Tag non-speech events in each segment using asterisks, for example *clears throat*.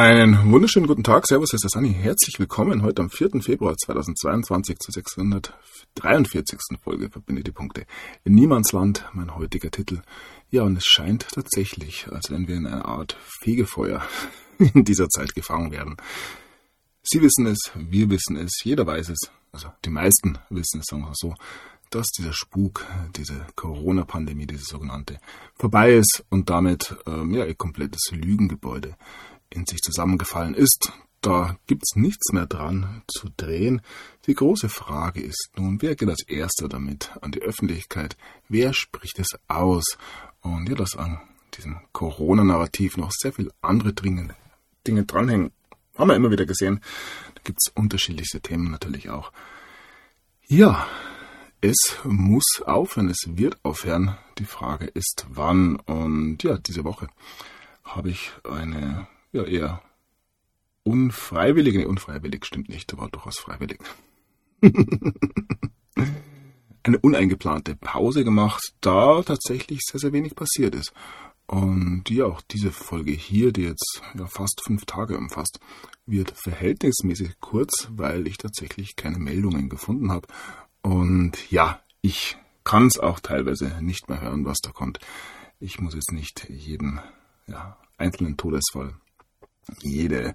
Einen wunderschönen guten Tag. Servus, ist Anni. Herzlich willkommen heute am 4. Februar 2022 zur 643. Folge Verbinde die Punkte. In Niemandsland, mein heutiger Titel. Ja, und es scheint tatsächlich, als wenn wir in einer Art Fegefeuer *laughs* in dieser Zeit gefangen werden. Sie wissen es, wir wissen es, jeder weiß es, also die meisten wissen es, sagen wir so, dass dieser Spuk, diese Corona-Pandemie, diese sogenannte, vorbei ist und damit ähm, ja, ihr komplettes Lügengebäude in sich zusammengefallen ist. Da gibt's nichts mehr dran zu drehen. Die große Frage ist nun, wer geht als erster damit an die Öffentlichkeit? Wer spricht es aus? Und ja, dass an diesem Corona-Narrativ noch sehr viel andere dringende Dinge dranhängen, haben wir immer wieder gesehen. Da gibt's unterschiedlichste Themen natürlich auch. Ja, es muss aufhören, es wird aufhören. Die Frage ist, wann. Und ja, diese Woche habe ich eine ja, eher unfreiwillig, nee, unfreiwillig stimmt nicht, aber durchaus freiwillig. *laughs* Eine uneingeplante Pause gemacht, da tatsächlich sehr, sehr wenig passiert ist. Und ja, auch diese Folge hier, die jetzt ja, fast fünf Tage umfasst, wird verhältnismäßig kurz, weil ich tatsächlich keine Meldungen gefunden habe. Und ja, ich kann es auch teilweise nicht mehr hören, was da kommt. Ich muss jetzt nicht jeden ja, einzelnen Todesfall jede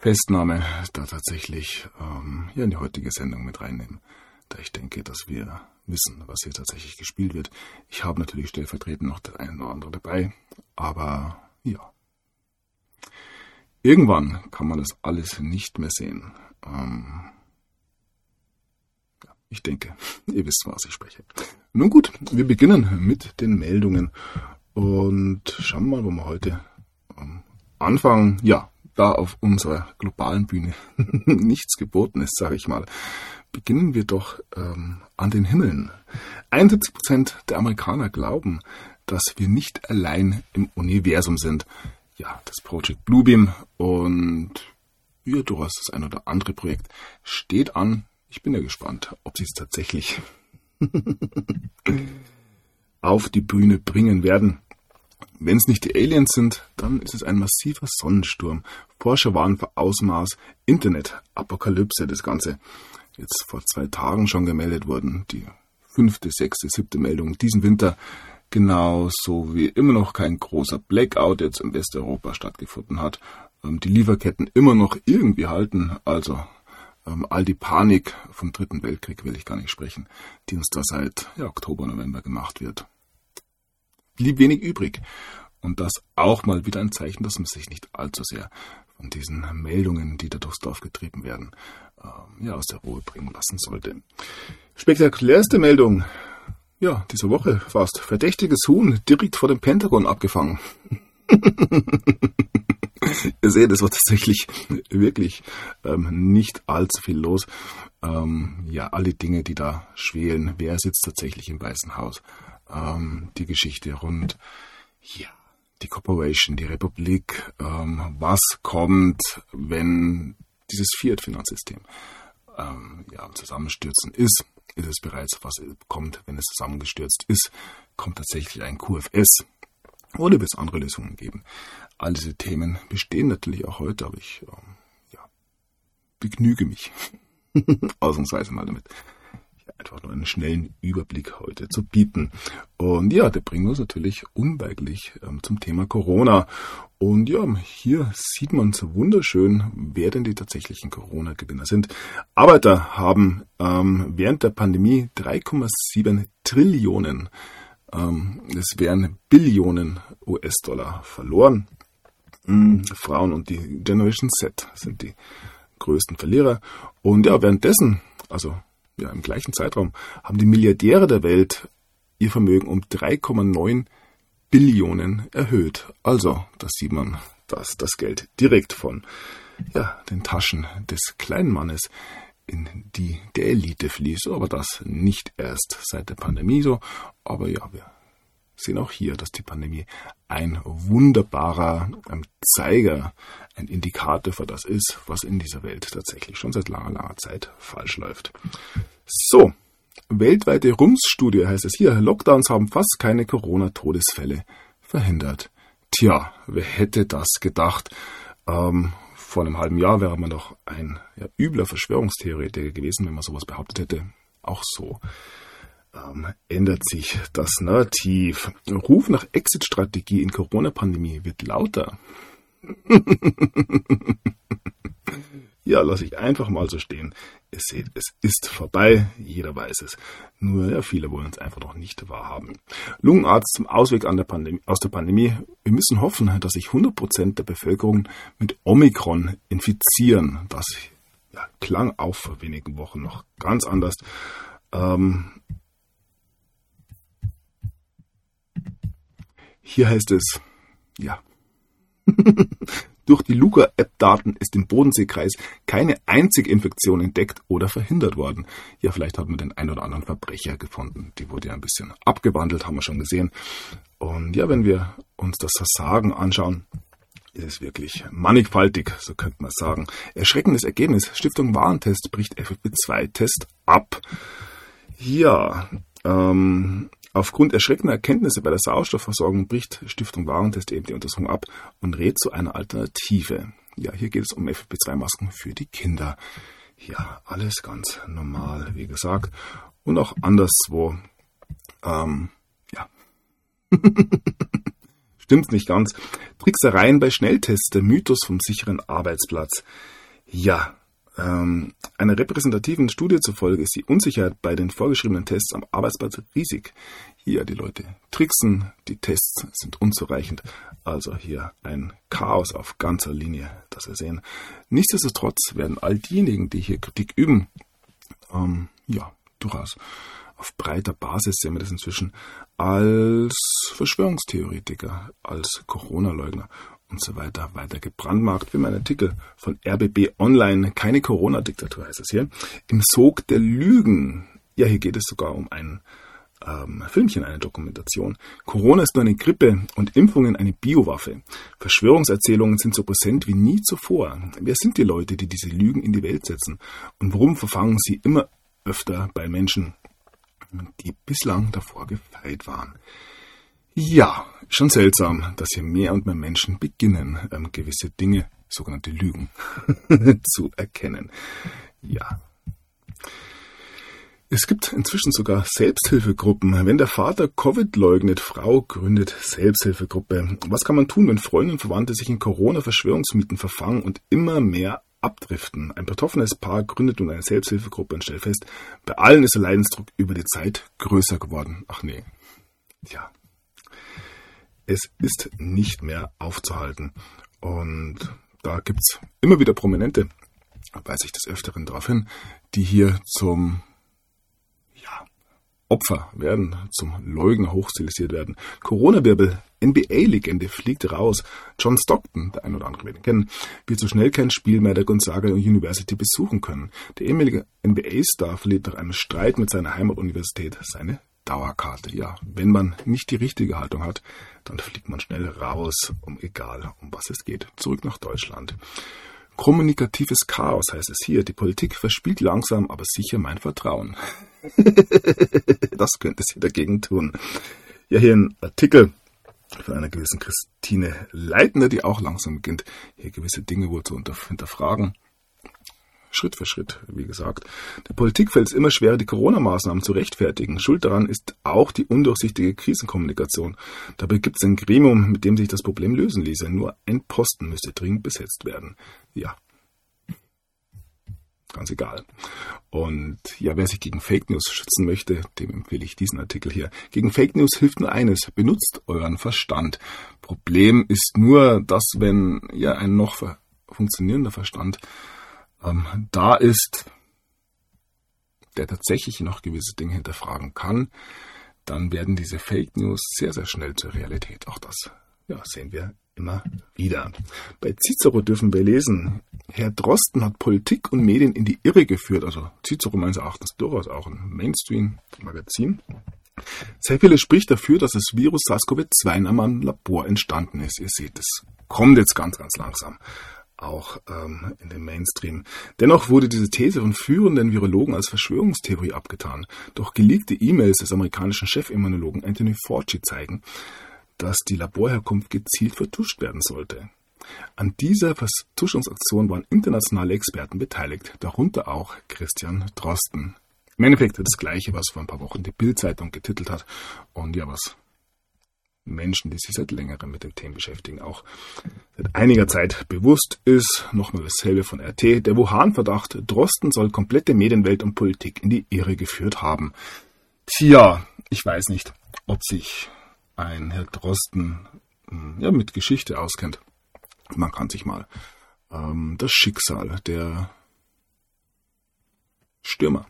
Festnahme da tatsächlich ähm, hier in die heutige Sendung mit reinnehmen, da ich denke, dass wir wissen, was hier tatsächlich gespielt wird. Ich habe natürlich stellvertretend noch das eine oder andere dabei, aber ja. Irgendwann kann man das alles nicht mehr sehen. Ähm, ich denke, *laughs* ihr wisst, was ich spreche. Nun gut, wir beginnen mit den Meldungen und schauen mal, wo wir heute ähm, Anfang, ja, da auf unserer globalen Bühne *laughs* nichts geboten ist, sage ich mal, beginnen wir doch ähm, an den Himmeln. 71 Prozent der Amerikaner glauben, dass wir nicht allein im Universum sind. Ja, das Project Bluebeam und ja, hast das ein oder andere Projekt steht an. Ich bin ja gespannt, ob sie es tatsächlich *laughs* auf die Bühne bringen werden. Wenn es nicht die Aliens sind, dann ist es ein massiver Sonnensturm. Forscher waren für Ausmaß Internet, Apokalypse, das Ganze. Jetzt vor zwei Tagen schon gemeldet worden. Die fünfte, sechste, siebte Meldung diesen Winter. Genauso wie immer noch kein großer Blackout jetzt in Westeuropa stattgefunden hat. Ähm, die Lieferketten immer noch irgendwie halten. Also ähm, all die Panik vom Dritten Weltkrieg will ich gar nicht sprechen, die uns da seit ja, Oktober, November gemacht wird blieb wenig übrig. Und das auch mal wieder ein Zeichen, dass man sich nicht allzu sehr von diesen Meldungen, die da durchs Dorf getrieben werden, ähm, ja, aus der Ruhe bringen lassen sollte. Spektakulärste Meldung, ja, diese Woche fast. Verdächtiges Huhn direkt vor dem Pentagon abgefangen. *laughs* Ihr seht, es war tatsächlich wirklich ähm, nicht allzu viel los. Ähm, ja, alle Dinge, die da schwelen. Wer sitzt tatsächlich im Weißen Haus? Ähm, die Geschichte rund, ja, die Corporation, die Republik, ähm, was kommt, wenn dieses Fiat-Finanzsystem ähm, ja, am Zusammenstürzen ist, ist es bereits, was kommt, wenn es zusammengestürzt ist, kommt tatsächlich ein QFS oder wird es andere Lösungen geben. All diese Themen bestehen natürlich auch heute, aber ich ähm, ja, begnüge mich *laughs* ausnahmsweise mal damit einfach nur einen schnellen Überblick heute zu bieten. Und ja, der bringt uns natürlich unweigerlich ähm, zum Thema Corona. Und ja, hier sieht man so wunderschön, wer denn die tatsächlichen Corona-Gewinner sind. Arbeiter haben ähm, während der Pandemie 3,7 Trillionen, ähm, es wären Billionen US-Dollar verloren. Mhm. Frauen und die Generation Z sind die größten Verlierer. Und ja, währenddessen, also ja, im gleichen Zeitraum haben die Milliardäre der Welt ihr Vermögen um 3,9 Billionen erhöht. Also, da sieht man, dass das Geld direkt von ja, den Taschen des kleinen Mannes in die der Elite fließt. Aber das nicht erst seit der Pandemie so. Aber ja, wir sehen auch hier, dass die Pandemie ein wunderbarer ähm, Zeiger, ein Indikator für das ist, was in dieser Welt tatsächlich schon seit langer, langer Zeit falsch läuft. So, weltweite RUMS-Studie heißt es hier, Lockdowns haben fast keine Corona-Todesfälle verhindert. Tja, wer hätte das gedacht? Ähm, vor einem halben Jahr wäre man doch ein ja, übler Verschwörungstheoretiker gewesen, wenn man sowas behauptet hätte. Auch so ähm, ändert sich das Narrativ. Ruf nach Exit-Strategie in Corona-Pandemie wird lauter. *laughs* ja, lasse ich einfach mal so stehen. Ihr seht, es ist vorbei, jeder weiß es. Nur ja, viele wollen es einfach noch nicht wahrhaben. Lungenarzt zum Ausweg der aus der Pandemie. Wir müssen hoffen, dass sich 100% der Bevölkerung mit Omikron infizieren. Das ja, klang auch vor wenigen Wochen noch ganz anders. Ähm, hier heißt es, ja, *laughs* durch die Luca-App-Daten ist im Bodenseekreis keine einzige Infektion entdeckt oder verhindert worden. Ja, vielleicht hat man den ein oder anderen Verbrecher gefunden. Die wurde ja ein bisschen abgewandelt, haben wir schon gesehen. Und ja, wenn wir uns das Versagen anschauen, ist es wirklich mannigfaltig, so könnte man sagen. Erschreckendes Ergebnis. Stiftung Warentest bricht FFP2-Test ab. Ja, ähm, Aufgrund erschreckender Erkenntnisse bei der Sauerstoffversorgung bricht Stiftung Warentest eben die Untersuchung ab und rät zu einer Alternative. Ja, hier geht es um FFP2-Masken für die Kinder. Ja, alles ganz normal, wie gesagt. Und auch anderswo. Ähm, ja. *laughs* Stimmt nicht ganz. Tricksereien bei Schnelltests, der Mythos vom sicheren Arbeitsplatz. Ja, ähm, einer repräsentativen Studie zufolge ist die Unsicherheit bei den vorgeschriebenen Tests am Arbeitsplatz riesig. Hier die Leute tricksen, die Tests sind unzureichend. Also hier ein Chaos auf ganzer Linie, das wir sehen. Nichtsdestotrotz werden all diejenigen, die hier Kritik üben, ähm, ja, durchaus auf breiter Basis sehen wir das inzwischen als Verschwörungstheoretiker, als Corona-Leugner und so weiter weiter gebrandmarkt, wie mein Artikel von RBB Online, keine Corona-Diktatur heißt es hier, im Sog der Lügen. Ja, hier geht es sogar um ein ähm, Filmchen, eine Dokumentation. Corona ist nur eine Grippe und Impfungen eine Biowaffe. Verschwörungserzählungen sind so präsent wie nie zuvor. Wer sind die Leute, die diese Lügen in die Welt setzen? Und warum verfangen sie immer öfter bei Menschen, die bislang davor gefeit waren? Ja, schon seltsam, dass hier mehr und mehr Menschen beginnen, ähm, gewisse Dinge, sogenannte Lügen, *laughs* zu erkennen. Ja. Es gibt inzwischen sogar Selbsthilfegruppen. Wenn der Vater Covid leugnet, Frau gründet Selbsthilfegruppe. Was kann man tun, wenn Freunde und Verwandte sich in Corona-Verschwörungsmieten verfangen und immer mehr abdriften? Ein betroffenes Paar gründet nun eine Selbsthilfegruppe und stellt fest, bei allen ist der Leidensdruck über die Zeit größer geworden. Ach nee. Ja, es ist nicht mehr aufzuhalten. Und da gibt es immer wieder Prominente, weise ich des Öfteren darauf hin, die hier zum ja, Opfer werden, zum Leugner hochstilisiert werden. Corona-Wirbel, NBA-Legende fliegt raus. John Stockton, der ein oder andere wird ihn kennen, wird so schnell kein Spiel mehr der Gonzaga University besuchen können. Der ehemalige NBA-Star verliert nach einem Streit mit seiner Heimatuniversität seine Dauerkarte. Ja, wenn man nicht die richtige Haltung hat, dann fliegt man schnell raus, um egal um was es geht, zurück nach Deutschland. Kommunikatives Chaos heißt es hier. Die Politik verspielt langsam, aber sicher mein Vertrauen. *laughs* das könnte sie dagegen tun. Ja, hier ein Artikel von einer gewissen Christine Leitner, die auch langsam beginnt, hier gewisse Dinge wohl zu hinterfragen. Schritt für Schritt, wie gesagt. Der Politik fällt es immer schwerer, die Corona-Maßnahmen zu rechtfertigen. Schuld daran ist auch die undurchsichtige Krisenkommunikation. Dabei gibt es ein Gremium, mit dem sich das Problem lösen ließe. Nur ein Posten müsste dringend besetzt werden. Ja. Ganz egal. Und ja, wer sich gegen Fake News schützen möchte, dem empfehle ich diesen Artikel hier. Gegen Fake News hilft nur eines. Benutzt euren Verstand. Problem ist nur, dass wenn ja ein noch funktionierender Verstand ähm, da ist, der tatsächlich noch gewisse Dinge hinterfragen kann, dann werden diese Fake News sehr, sehr schnell zur Realität. Auch das ja, sehen wir immer wieder. Bei Cicero dürfen wir lesen, Herr Drosten hat Politik und Medien in die Irre geführt. Also Cicero meines Erachtens durchaus auch ein Mainstream-Magazin. Sehr vieles spricht dafür, dass das Virus SARS-CoV-2 in einem Labor entstanden ist. Ihr seht, es kommt jetzt ganz, ganz langsam auch ähm, in den Mainstream. Dennoch wurde diese These von führenden Virologen als Verschwörungstheorie abgetan. Doch geleakte E-Mails des amerikanischen Chefimmunologen Anthony Fauci zeigen, dass die Laborherkunft gezielt vertuscht werden sollte. An dieser Vertuschungsaktion waren internationale Experten beteiligt, darunter auch Christian Drosten. Im Endeffekt das Gleiche, was vor ein paar Wochen die Bild-Zeitung getitelt hat und ja, was Menschen, die sich seit längerem mit dem Thema beschäftigen, auch seit einiger Zeit bewusst ist. Nochmal dasselbe von RT. Der Wuhan-Verdacht, Drosten soll komplette Medienwelt und Politik in die Irre geführt haben. Tja, ich weiß nicht, ob sich ein Herr Drosten hm, ja, mit Geschichte auskennt. Man kann sich mal ähm, das Schicksal der Stürmer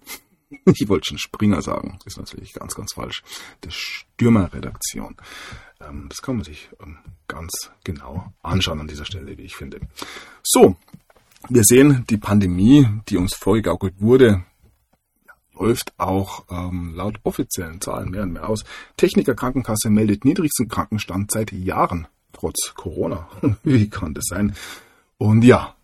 ich wollte schon Springer sagen, ist natürlich ganz, ganz falsch, der Stürmerredaktion. Ähm, das kann man sich ähm, ganz genau anschauen an dieser Stelle, wie ich finde. So, wir sehen, die Pandemie, die uns vorgegaukelt wurde, läuft auch ähm, laut offiziellen Zahlen mehr und mehr aus. Techniker Krankenkasse meldet niedrigsten Krankenstand seit Jahren, trotz Corona. *laughs* Wie kann das sein? Und ja,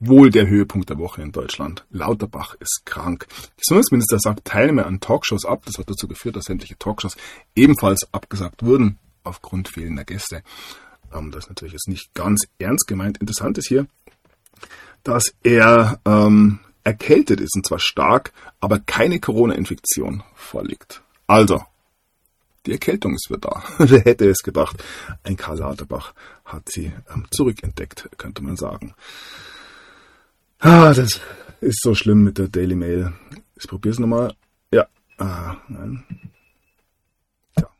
wohl der Höhepunkt der Woche in Deutschland. Lauterbach ist krank. Gesundheitsminister sagt Teilnehmer an Talkshows ab. Das hat dazu geführt, dass sämtliche Talkshows ebenfalls abgesagt wurden aufgrund fehlender Gäste. Ähm, das ist natürlich jetzt nicht ganz ernst gemeint. Interessant ist hier, dass er ähm, erkältet ist und zwar stark, aber keine Corona-Infektion vorliegt. Also, die Erkältung ist wieder da. *laughs* Wer hätte es gedacht? Ein Karl Lauterbach hat sie ähm, zurückentdeckt, könnte man sagen. Ah, das ist so schlimm mit der Daily Mail. Ich probiere es nochmal. Ja. Ah, nein. Ja.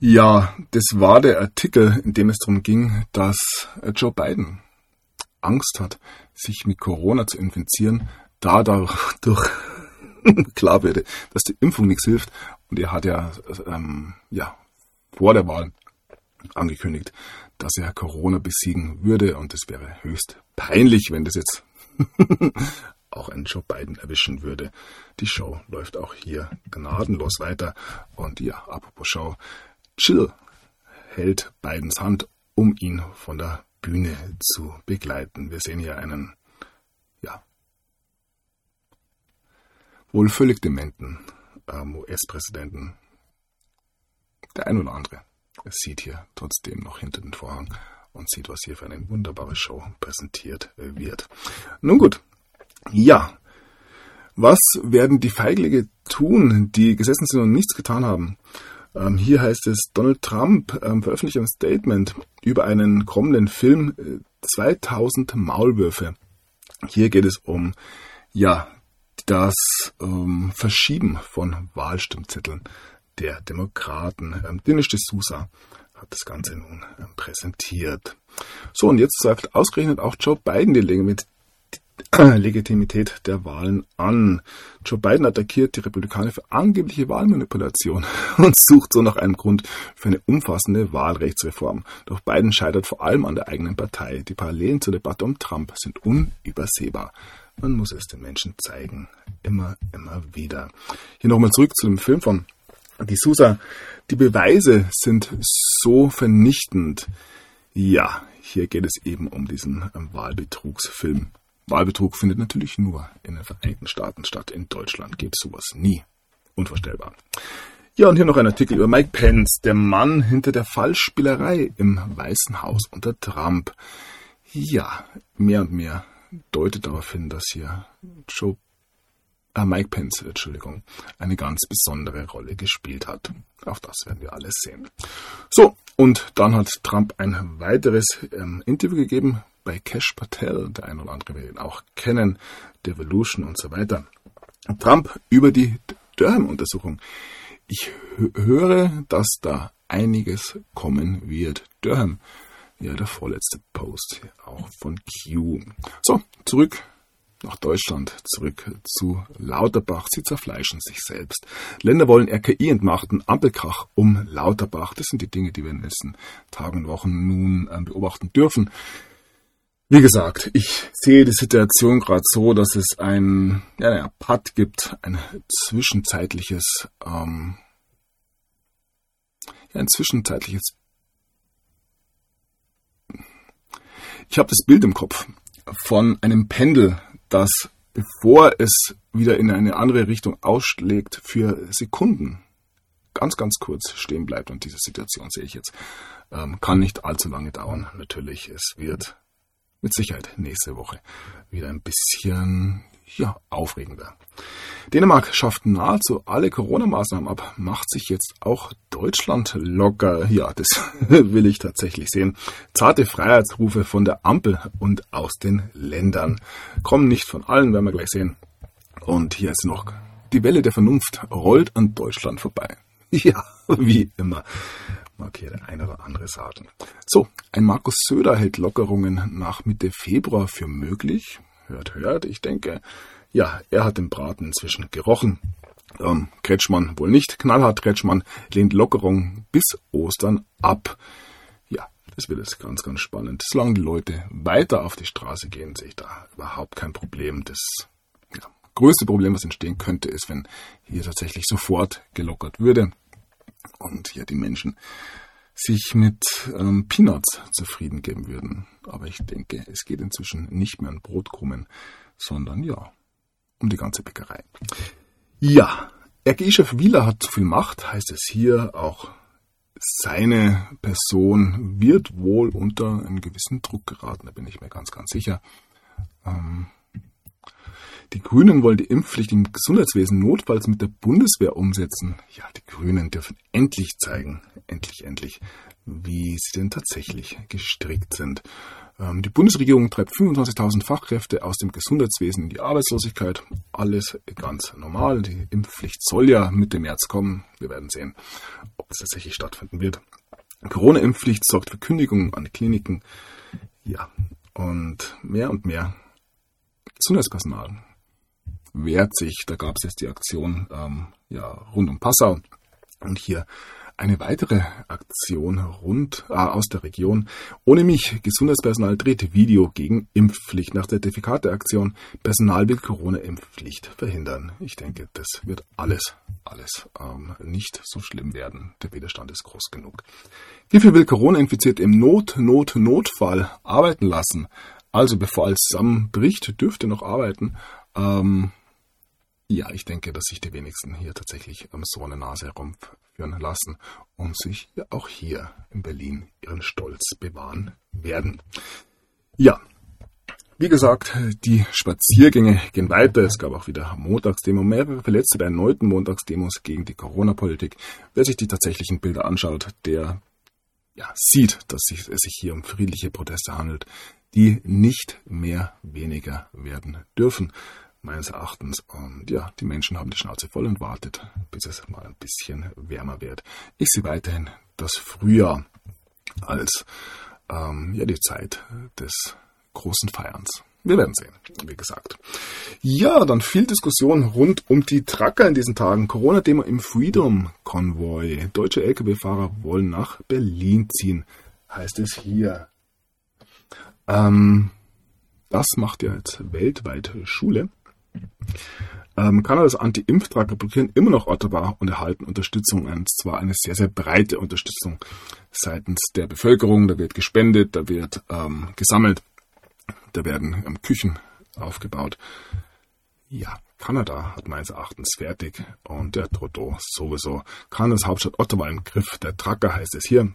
Ja, das war der Artikel, in dem es darum ging, dass Joe Biden Angst hat, sich mit Corona zu infizieren, da dadurch *laughs* klar würde, dass die Impfung nichts hilft. Und er hat ja, ähm, ja vor der Wahl angekündigt, dass er Corona besiegen würde und es wäre höchst peinlich, wenn das jetzt *laughs* auch einen Joe Biden erwischen würde. Die Show läuft auch hier gnadenlos weiter und ja, apropos Show, Chill hält Bidens Hand, um ihn von der Bühne zu begleiten. Wir sehen hier einen, ja, wohl völlig dementen ähm, US-Präsidenten. Der ein oder andere sieht hier trotzdem noch hinter den Vorhang und sieht, was hier für eine wunderbare Show präsentiert wird. Nun gut, ja. Was werden die Feiglinge tun, die gesessen sind und nichts getan haben? Ähm, hier heißt es, Donald Trump ähm, veröffentlicht ein Statement über einen kommenden Film äh, 2000 Maulwürfe. Hier geht es um, ja, das ähm, Verschieben von Wahlstimmzetteln der Demokraten. Ähm, Dinesh D'Souza hat das Ganze nun ähm, präsentiert. So, und jetzt sagt ausgerechnet auch Joe Biden die *clears throat* Legitimität der Wahlen an. Joe Biden attackiert die Republikaner für angebliche Wahlmanipulation *laughs* und sucht so nach einem Grund für eine umfassende Wahlrechtsreform. Doch Biden scheitert vor allem an der eigenen Partei. Die Parallelen zur Debatte um Trump sind unübersehbar. Man muss es den Menschen zeigen. Immer, immer wieder. Hier nochmal zurück zu dem Film von die Susa, die Beweise sind so vernichtend. Ja, hier geht es eben um diesen Wahlbetrugsfilm. Wahlbetrug findet natürlich nur in den Vereinigten Staaten statt. In Deutschland gibt es sowas nie. Unvorstellbar. Ja, und hier noch ein Artikel über Mike Pence, der Mann hinter der Fallspielerei im Weißen Haus unter Trump. Ja, mehr und mehr deutet darauf hin, dass hier Joe äh, Mike Pence, Entschuldigung, eine ganz besondere Rolle gespielt hat. Auch das werden wir alles sehen. So, und dann hat Trump ein weiteres ähm, Interview gegeben bei Cash Patel, der ein oder andere wird ihn auch kennen, Devolution und so weiter. Trump über die Durham-Untersuchung. Ich höre, dass da einiges kommen wird. Durham, ja, der vorletzte Post auch von Q. So, zurück nach Deutschland zurück zu Lauterbach. Sie zerfleischen sich selbst. Länder wollen RKI entmachten, Ampelkrach um Lauterbach. Das sind die Dinge, die wir in den letzten Tagen und Wochen nun äh, beobachten dürfen. Wie gesagt, ich sehe die Situation gerade so, dass es ein ja, ja, Patt gibt, ein zwischenzeitliches, ähm, ja, ein zwischenzeitliches. Ich habe das Bild im Kopf von einem Pendel, dass bevor es wieder in eine andere Richtung ausschlägt, für Sekunden ganz, ganz kurz stehen bleibt. Und diese Situation sehe ich jetzt. Ähm, kann nicht allzu lange dauern. Natürlich, es wird mit Sicherheit nächste Woche wieder ein bisschen ja, aufregender. Dänemark schafft nahezu alle Corona-Maßnahmen ab, macht sich jetzt auch Deutschland locker. Ja, das *laughs* will ich tatsächlich sehen. Zarte Freiheitsrufe von der Ampel und aus den Ländern. Kommen nicht von allen, werden wir gleich sehen. Und hier ist noch die Welle der Vernunft rollt an Deutschland vorbei. *laughs* Ja, wie immer. Mag hier der eine oder andere sagen. So, ein Markus Söder hält Lockerungen nach Mitte Februar für möglich. Hört, hört, ich denke, ja, er hat den Braten inzwischen gerochen. Ähm, Kretschmann wohl nicht. Knallhart Kretschmann lehnt Lockerung bis Ostern ab. Ja, das wird jetzt ganz, ganz spannend. Solange die Leute weiter auf die Straße gehen, sehe ich da überhaupt kein Problem. Das ja, größte Problem, was entstehen könnte, ist, wenn hier tatsächlich sofort gelockert würde und hier die Menschen sich mit ähm, Peanuts zufrieden geben würden. Aber ich denke, es geht inzwischen nicht mehr um Brotkrumen, sondern ja, um die ganze Bäckerei. Ja, RGI-Chef Wieler hat zu viel Macht, heißt es hier. Auch seine Person wird wohl unter einen gewissen Druck geraten, da bin ich mir ganz, ganz sicher. Ähm, die Grünen wollen die Impfpflicht im Gesundheitswesen notfalls mit der Bundeswehr umsetzen. Ja, die Grünen dürfen endlich zeigen, endlich, endlich, wie sie denn tatsächlich gestrickt sind. Ähm, die Bundesregierung treibt 25.000 Fachkräfte aus dem Gesundheitswesen in die Arbeitslosigkeit. Alles ganz normal. Die Impfpflicht soll ja Mitte März kommen. Wir werden sehen, ob es tatsächlich stattfinden wird. Corona-Impfpflicht sorgt für Kündigungen an Kliniken. Ja, und mehr und mehr Gesundheitspersonal wehrt sich. Da gab es jetzt die Aktion ähm, ja, rund um Passau und hier eine weitere Aktion rund äh, aus der Region. Ohne mich, Gesundheitspersonal dreht Video gegen Impfpflicht nach Zertifikateaktion. Personal will Corona-Impfpflicht verhindern. Ich denke, das wird alles, alles ähm, nicht so schlimm werden. Der Widerstand ist groß genug. Hierfür will Corona-Infiziert im Not, Not, Notfall arbeiten lassen. Also bevor alles zusammenbricht, dürfte noch arbeiten. Ähm, ja, ich denke, dass sich die wenigsten hier tatsächlich so eine Nase herumführen lassen und sich auch hier in Berlin ihren Stolz bewahren werden. Ja, wie gesagt, die Spaziergänge gehen weiter. Es gab auch wieder Montagsdemo, mehrere Verletzte bei erneuten Montagsdemos gegen die Corona-Politik. Wer sich die tatsächlichen Bilder anschaut, der ja, sieht, dass es sich hier um friedliche Proteste handelt, die nicht mehr weniger werden dürfen meines Erachtens. Und ja, die Menschen haben die Schnauze voll und wartet, bis es mal ein bisschen wärmer wird. Ich sehe weiterhin das Frühjahr als ähm, ja, die Zeit des großen Feierns. Wir werden sehen, wie gesagt. Ja, dann viel Diskussion rund um die Tracker in diesen Tagen. Corona-Demo im Freedom Konvoi. Deutsche Lkw-Fahrer wollen nach Berlin ziehen, heißt es hier. Ähm, das macht ja jetzt weltweit Schule. Ähm, Kanadas Anti-Impftracker blockieren immer noch Ottawa und erhalten Unterstützung, und zwar eine sehr, sehr breite Unterstützung seitens der Bevölkerung. Da wird gespendet, da wird ähm, gesammelt, da werden ähm, Küchen aufgebaut. Ja, Kanada hat meines Erachtens fertig und der Trudeau sowieso. Kanadas Hauptstadt Ottawa im Griff. Der Tracker heißt es hier.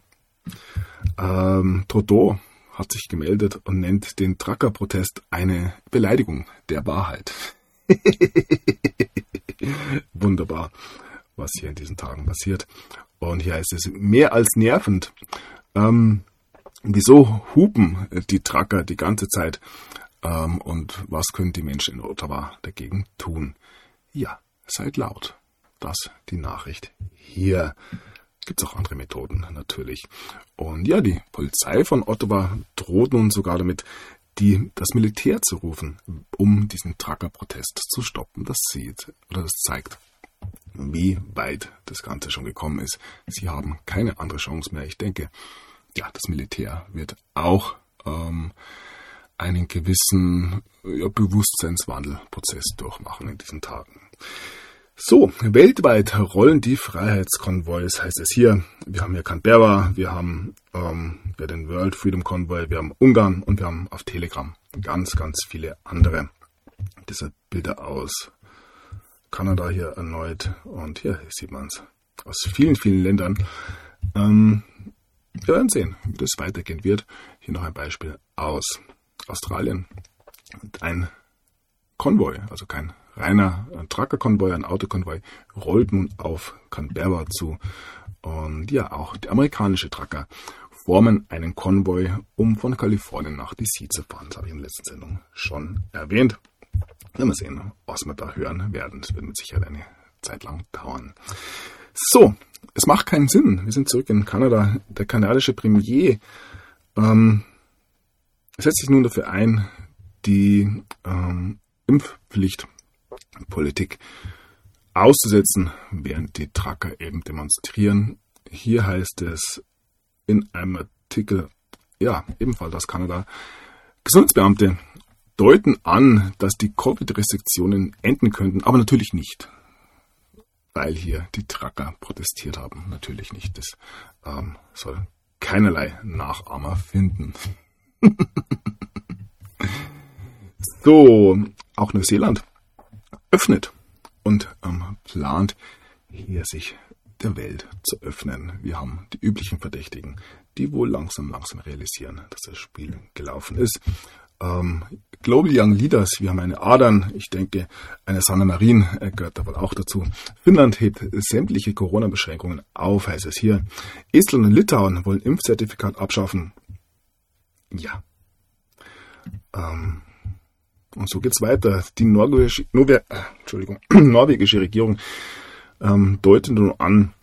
Ähm, Trudeau hat sich gemeldet und nennt den Tracker-Protest eine Beleidigung der Wahrheit. *laughs* Wunderbar, was hier in diesen Tagen passiert. Und hier heißt es mehr als nervend. Ähm, wieso hupen die Tracker die ganze Zeit? Ähm, und was können die Menschen in Ottawa dagegen tun? Ja, seid laut. Das die Nachricht hier. Gibt es auch andere Methoden natürlich. Und ja, die Polizei von Ottawa droht nun sogar damit, die, das Militär zu rufen, um diesen Trucker-Protest zu stoppen. Das sieht oder das zeigt, wie weit das Ganze schon gekommen ist. Sie haben keine andere Chance mehr. Ich denke, ja, das Militär wird auch ähm, einen gewissen ja, Bewusstseinswandelprozess durchmachen in diesen Tagen. So, weltweit rollen die Freiheitskonvois, heißt es hier. Wir haben hier Canberra, wir haben ähm, den World Freedom Convoy, wir haben Ungarn und wir haben auf Telegram ganz, ganz viele andere. Diese Bilder aus Kanada hier erneut und hier sieht man es aus vielen, vielen Ländern. Ähm, wir werden sehen, wie das weitergehen wird. Hier noch ein Beispiel aus Australien. Ein Konvoi, also kein reiner Trucker-Konvoi, ein Autokonvoi, rollt nun auf Canberra zu. Und ja, auch die amerikanische Trucker formen einen Konvoi, um von Kalifornien nach DC zu fahren. Das habe ich in der letzten Sendung schon erwähnt. Werden wir sehen, was wir da hören werden. Das wird mit Sicherheit eine Zeit lang dauern. So, es macht keinen Sinn. Wir sind zurück in Kanada. Der kanadische Premier ähm, setzt sich nun dafür ein, die ähm, Impfpflichtpolitik auszusetzen, während die Trucker eben demonstrieren. Hier heißt es in einem Artikel, ja, ebenfalls aus Kanada, Gesundheitsbeamte deuten an, dass die Covid-Restriktionen enden könnten, aber natürlich nicht weil hier die Trucker protestiert haben. Natürlich nicht. Das ähm, soll keinerlei Nachahmer finden. *laughs* so, auch Neuseeland öffnet und ähm, plant hier sich der Welt zu öffnen. Wir haben die üblichen Verdächtigen, die wohl langsam, langsam realisieren, dass das Spiel gelaufen ist. Ähm, Global Young Leaders, wir haben eine Adern, ich denke, eine Sanna Marin äh, gehört da wohl auch dazu. Finnland hebt sämtliche Corona-Beschränkungen auf, heißt es hier. Estland und Litauen wollen Impfzertifikat abschaffen. Ja. Ähm, und so geht's weiter. Die norwegische, Norwe äh, *clears throat* norwegische Regierung ähm, deutet nun an,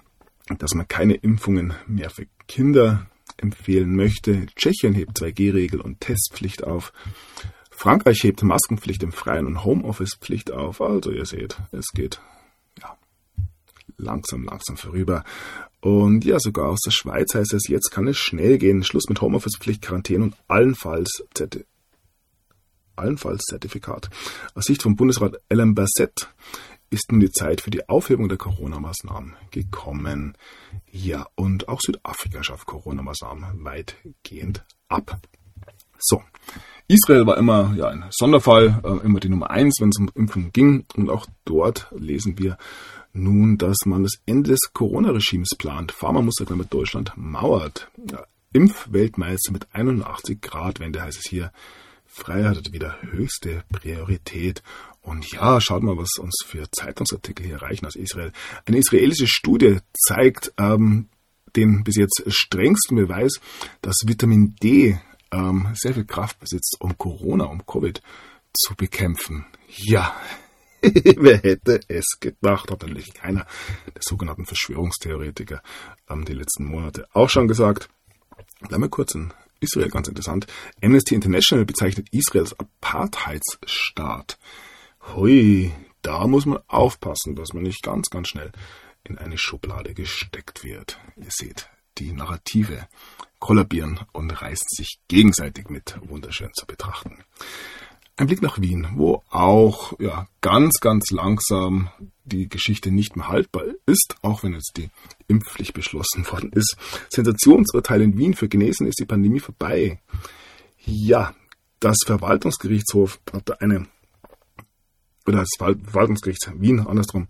dass man keine Impfungen mehr für Kinder empfehlen möchte. Tschechien hebt 2G-Regel und Testpflicht auf. Frankreich hebt Maskenpflicht im Freien und Homeoffice-Pflicht auf. Also ihr seht, es geht ja, langsam, langsam vorüber. Und ja, sogar aus der Schweiz heißt es, jetzt kann es schnell gehen. Schluss mit Homeoffice-Pflicht, Quarantäne und allenfalls, Zerti allenfalls Zertifikat. Aus Sicht vom Bundesrat Ellen Bassett ist nun die Zeit für die Aufhebung der Corona-Maßnahmen gekommen. Ja, und auch Südafrika schafft Corona-Maßnahmen weitgehend ab. So, Israel war immer ja, ein Sonderfall, äh, immer die Nummer eins, wenn es um Impfungen ging. Und auch dort lesen wir nun, dass man das Ende des Corona-Regimes plant. Pharma-Muster damit Deutschland mauert. Ja, Impfweltmeister mit 81 Grad Wende heißt es hier. Freiheit hat wieder höchste Priorität. Und ja, schaut mal, was uns für Zeitungsartikel hier reichen aus Israel. Eine israelische Studie zeigt ähm, den bis jetzt strengsten Beweis, dass Vitamin D ähm, sehr viel Kraft besitzt, um Corona, um Covid zu bekämpfen. Ja, *laughs* wer hätte es gedacht? Hat natürlich keiner der sogenannten Verschwörungstheoretiker ähm, die letzten Monate auch schon gesagt. Bleiben wir kurz in Israel, ganz interessant. Amnesty International bezeichnet Israel als Apartheidsstaat. Hui, da muss man aufpassen, dass man nicht ganz, ganz schnell in eine Schublade gesteckt wird. Ihr seht, die Narrative kollabieren und reißen sich gegenseitig mit. Wunderschön zu betrachten. Ein Blick nach Wien, wo auch ja, ganz, ganz langsam die Geschichte nicht mehr haltbar ist, auch wenn jetzt die Impfpflicht beschlossen worden ist. Sensationsurteil in Wien für Genesen ist die Pandemie vorbei. Ja, das Verwaltungsgerichtshof hat eine, oder das Verwaltungsgericht Wien andersrum,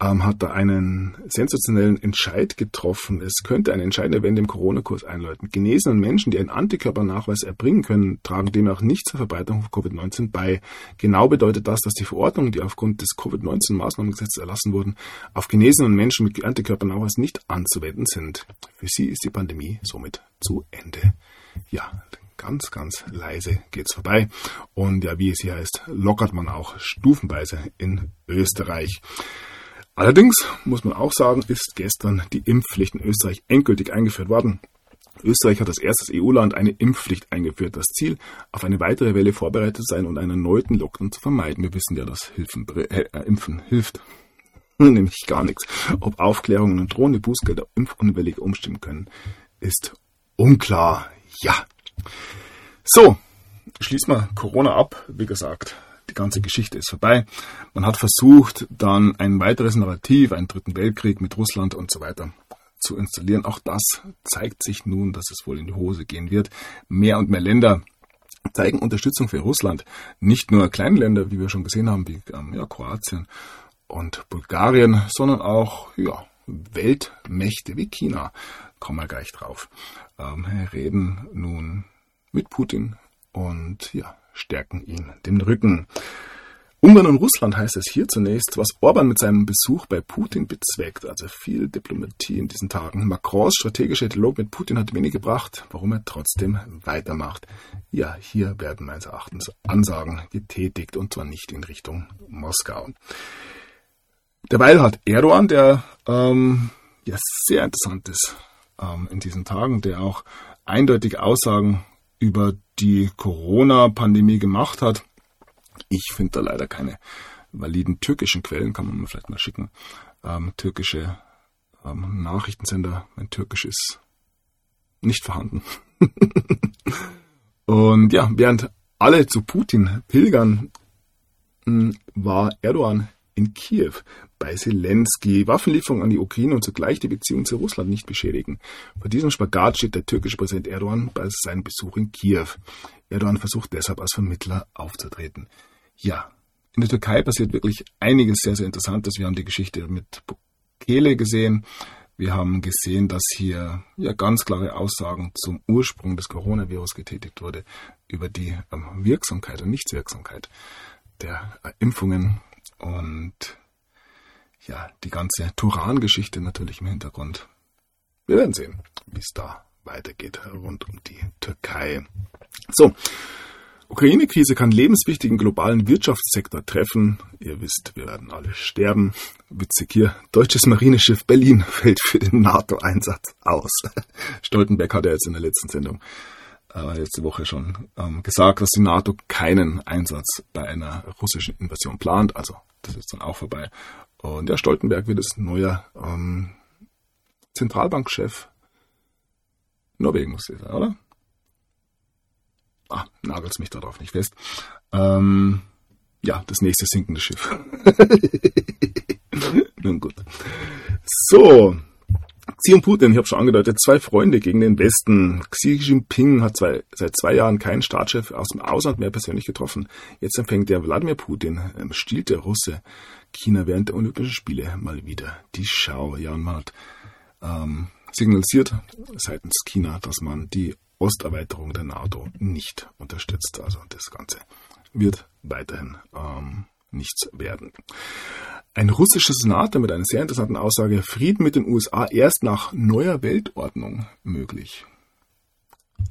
ähm, hat da einen sensationellen Entscheid getroffen. Es könnte eine entscheidende Wende im Corona-Kurs einläuten. Genesenen Menschen, die einen Antikörpernachweis erbringen können, tragen demnach nicht zur Verbreitung von Covid-19 bei. Genau bedeutet das, dass die Verordnungen, die aufgrund des Covid-19-Maßnahmengesetzes erlassen wurden, auf genesenen Menschen mit Antikörpernachweis nicht anzuwenden sind. Für sie ist die Pandemie somit zu Ende. Ja, ganz, ganz leise geht's vorbei. Und ja, wie es hier heißt, lockert man auch stufenweise in Österreich. Allerdings muss man auch sagen, ist gestern die Impfpflicht in Österreich endgültig eingeführt worden. Österreich hat als erstes EU-Land eine Impfpflicht eingeführt. Das Ziel, auf eine weitere Welle vorbereitet zu sein und einen erneuten Lockdown zu vermeiden. Wir wissen ja, dass Hilfen, äh, Impfen hilft. *laughs* Nämlich gar nichts. Ob Aufklärungen und drohende Bußgelder impfunwillig umstimmen können, ist unklar. Ja. So, schließen wir Corona ab. Wie gesagt, die ganze Geschichte ist vorbei. Man hat versucht, dann ein weiteres Narrativ, einen dritten Weltkrieg mit Russland und so weiter zu installieren. Auch das zeigt sich nun, dass es wohl in die Hose gehen wird. Mehr und mehr Länder zeigen Unterstützung für Russland. Nicht nur kleine Länder, wie wir schon gesehen haben, wie ähm, ja, Kroatien und Bulgarien, sondern auch ja, Weltmächte wie China. Kommen wir gleich drauf. Ähm, reden nun mit Putin und ja, stärken ihn den Rücken. Ungarn und Russland heißt es hier zunächst, was Orban mit seinem Besuch bei Putin bezweckt. Also viel Diplomatie in diesen Tagen. Macrons strategischer Dialog mit Putin hat wenig gebracht, warum er trotzdem weitermacht. Ja, hier werden meines Erachtens Ansagen getätigt und zwar nicht in Richtung Moskau. Derweil hat Erdogan, der ähm, ja sehr interessant ist ähm, in diesen Tagen, der auch eindeutige Aussagen über die Corona-Pandemie gemacht hat, ich finde da leider keine validen türkischen Quellen, kann man mir vielleicht mal schicken. Ähm, türkische ähm, Nachrichtensender, mein Türkisch ist nicht vorhanden. *laughs* Und ja, während alle zu Putin pilgern, hm, war Erdogan in Kiew bei Zelensky Waffenlieferungen an die Ukraine und zugleich die Beziehung zu Russland nicht beschädigen. Vor diesem Spagat steht der türkische Präsident Erdogan bei seinem Besuch in Kiew. Erdogan versucht deshalb als Vermittler aufzutreten. Ja, in der Türkei passiert wirklich einiges sehr, sehr Interessantes. Wir haben die Geschichte mit Bukele gesehen. Wir haben gesehen, dass hier ja ganz klare Aussagen zum Ursprung des Coronavirus getätigt wurde über die ähm, Wirksamkeit und Nichtswirksamkeit der äh, Impfungen und ja, die ganze Turan-Geschichte natürlich im Hintergrund. Wir werden sehen, wie es da weitergeht rund um die Türkei. So, Ukraine-Krise kann lebenswichtigen globalen Wirtschaftssektor treffen. Ihr wisst, wir werden alle sterben. Witzig hier, deutsches Marineschiff Berlin *laughs* fällt für den NATO-Einsatz aus. Stoltenberg hat ja jetzt in der letzten Sendung äh, letzte Woche schon ähm, gesagt, dass die NATO keinen Einsatz bei einer russischen Invasion plant. Also das ist dann auch vorbei. Und der Stoltenberg wird es neuer ähm, Zentralbankchef Norwegen, muss ich sagen, oder? Ah, nagelt's mich darauf nicht fest. Ähm, ja, das nächste sinkende Schiff. *laughs* Nun gut. So, Xi und Putin, ich habe schon angedeutet, zwei Freunde gegen den Westen. Xi Jinping hat zwei, seit zwei Jahren keinen Staatschef aus dem Ausland mehr persönlich getroffen. Jetzt empfängt der Wladimir Putin, ähm, stiehlt der Russe, China während der Olympischen Spiele mal wieder die Schau. Ja, und man hat ähm, signalisiert seitens China, dass man die Osterweiterung der NATO nicht unterstützt. Also das Ganze wird weiterhin ähm, nichts werden. Ein russischer Senator mit einer sehr interessanten Aussage, Frieden mit den USA erst nach neuer Weltordnung möglich.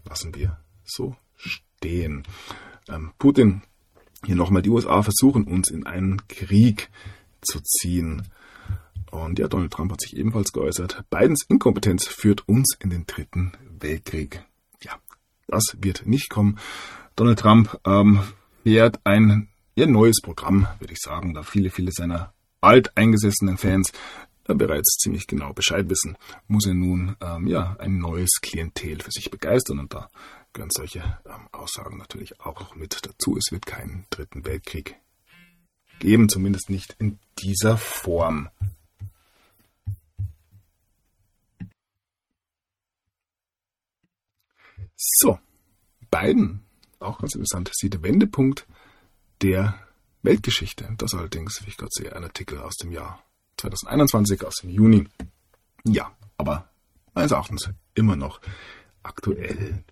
Lassen wir so stehen. Ähm, Putin, hier nochmal, die USA versuchen uns in einen Krieg zu ziehen. Und ja, Donald Trump hat sich ebenfalls geäußert. Bidens Inkompetenz führt uns in den dritten Weltkrieg. Ja, das wird nicht kommen. Donald Trump ähm, fährt ein ihr neues Programm, würde ich sagen, da viele, viele seiner alteingesessenen Fans bereits ziemlich genau Bescheid wissen, muss er nun ähm, ja ein neues Klientel für sich begeistern und da gehören solche ähm, Aussagen natürlich auch mit dazu. Es wird keinen dritten Weltkrieg geben, zumindest nicht in dieser Form. So, Biden, auch ganz interessant, sieht der Wendepunkt der Weltgeschichte. Das allerdings, wie ich gerade sehe, ein Artikel aus dem Jahr 2021, aus dem Juni. Ja, aber meines Erachtens immer noch aktuell.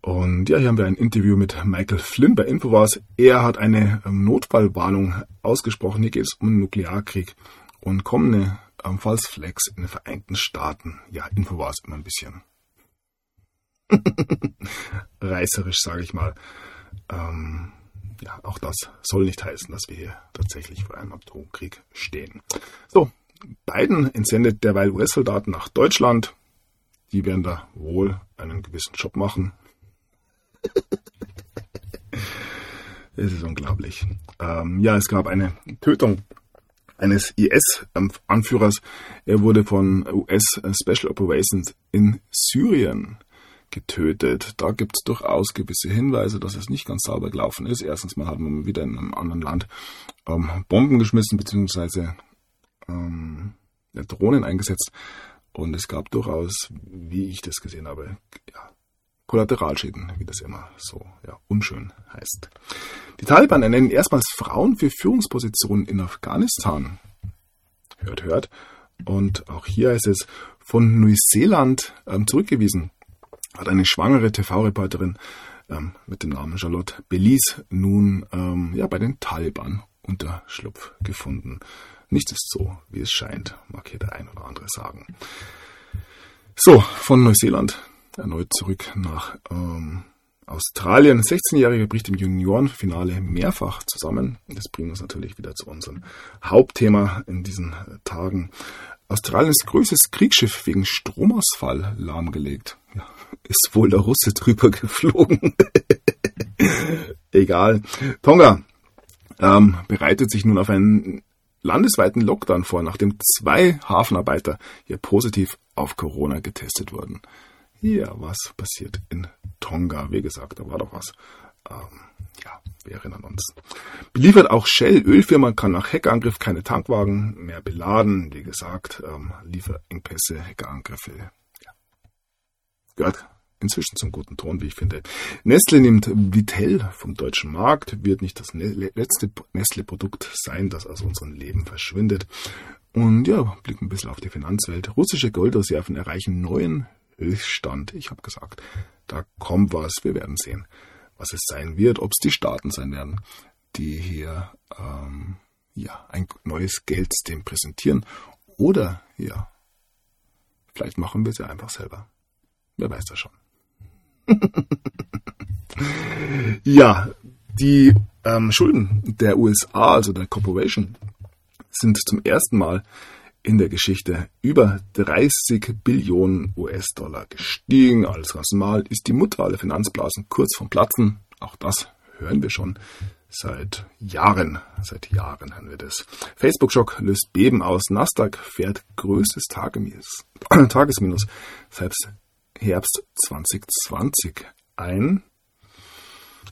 Und ja, hier haben wir ein Interview mit Michael Flynn bei Infowars. Er hat eine Notfallwarnung ausgesprochen. Hier geht es um Nuklearkrieg und kommende ähm, False Flags in den Vereinigten Staaten. Ja, Infowars immer ein bisschen *laughs* reißerisch, sage ich mal. Ähm, ja, auch das soll nicht heißen, dass wir hier tatsächlich vor einem Atomkrieg stehen. So, Biden entsendet derweil US-Soldaten nach Deutschland. Die werden da wohl einen gewissen Job machen. es ist unglaublich. Ähm, ja, es gab eine Tötung eines IS-Anführers. Er wurde von US Special Operations in Syrien getötet. Da gibt es durchaus gewisse Hinweise, dass es nicht ganz sauber gelaufen ist. Erstens mal hat man wieder in einem anderen Land ähm, Bomben geschmissen, beziehungsweise ähm, Drohnen eingesetzt. Und es gab durchaus, wie ich das gesehen habe, ja, Kollateralschäden, wie das immer so ja, unschön heißt. Die Taliban ernennen erstmals Frauen für Führungspositionen in Afghanistan. Hört, hört. Und auch hier heißt es von Neuseeland ähm, zurückgewiesen. Hat eine schwangere TV-Reporterin ähm, mit dem Namen Charlotte Belize nun ähm, ja, bei den Taliban Unterschlupf gefunden. Nichts ist so, wie es scheint, mag hier der ein oder andere sagen. So, von Neuseeland erneut zurück nach ähm, Australien. 16-Jährige bricht im Juniorenfinale mehrfach zusammen. Das bringt uns natürlich wieder zu unserem Hauptthema in diesen Tagen. Australiens größtes Kriegsschiff wegen Stromausfall lahmgelegt. Ja, ist wohl der Russe drüber geflogen. *laughs* Egal. Tonga ähm, bereitet sich nun auf einen landesweiten Lockdown vor, nachdem zwei Hafenarbeiter hier positiv auf Corona getestet wurden. Ja, was passiert in Tonga? Wie gesagt, da war doch was. Ähm, ja, wir erinnern uns. Beliefert auch Shell, Ölfirma, kann nach Hackerangriff keine Tankwagen mehr beladen. Wie gesagt, ähm, Lieferengpässe, Hackerangriffe. Ja. Gehört inzwischen zum guten Ton, wie ich finde. Nestle nimmt Vitell vom deutschen Markt, wird nicht das letzte Nestle-Produkt sein, das aus unserem Leben verschwindet. Und ja, blicken ein bisschen auf die Finanzwelt. Russische Goldreserven erreichen neuen Höchststand. Ich habe gesagt, da kommt was. Wir werden sehen, was es sein wird, ob es die Staaten sein werden, die hier ähm, ja ein neues Geldsystem präsentieren oder ja, vielleicht machen wir es ja einfach selber. Wer weiß das schon. *laughs* ja, die ähm, Schulden der USA, also der Corporation, sind zum ersten Mal in der Geschichte über 30 Billionen US-Dollar gestiegen. Als Mal ist die Mutter aller Finanzblasen kurz vom Platzen. Auch das hören wir schon seit Jahren. Seit Jahren hören wir das. Facebook-Schock löst Beben aus. Nasdaq fährt größtes *clears throat* Tagesminus seit Herbst 2020 ein.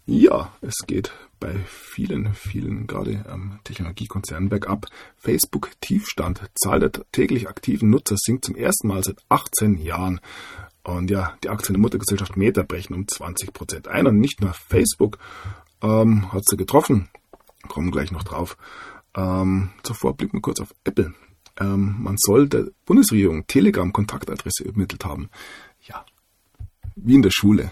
Ja, es geht bei vielen, vielen, gerade ähm, Technologiekonzernen bergab. Facebook Tiefstand, Zahl der täglich aktiven Nutzer sinkt zum ersten Mal seit 18 Jahren. Und ja, die Aktien der Muttergesellschaft Meta brechen um 20 Prozent ein. Und nicht nur Facebook ähm, hat sie getroffen. Kommen gleich noch drauf. Ähm, zuvor blicken wir kurz auf Apple. Ähm, man soll der Bundesregierung Telegram Kontaktadresse übermittelt haben. Ja, wie in der Schule.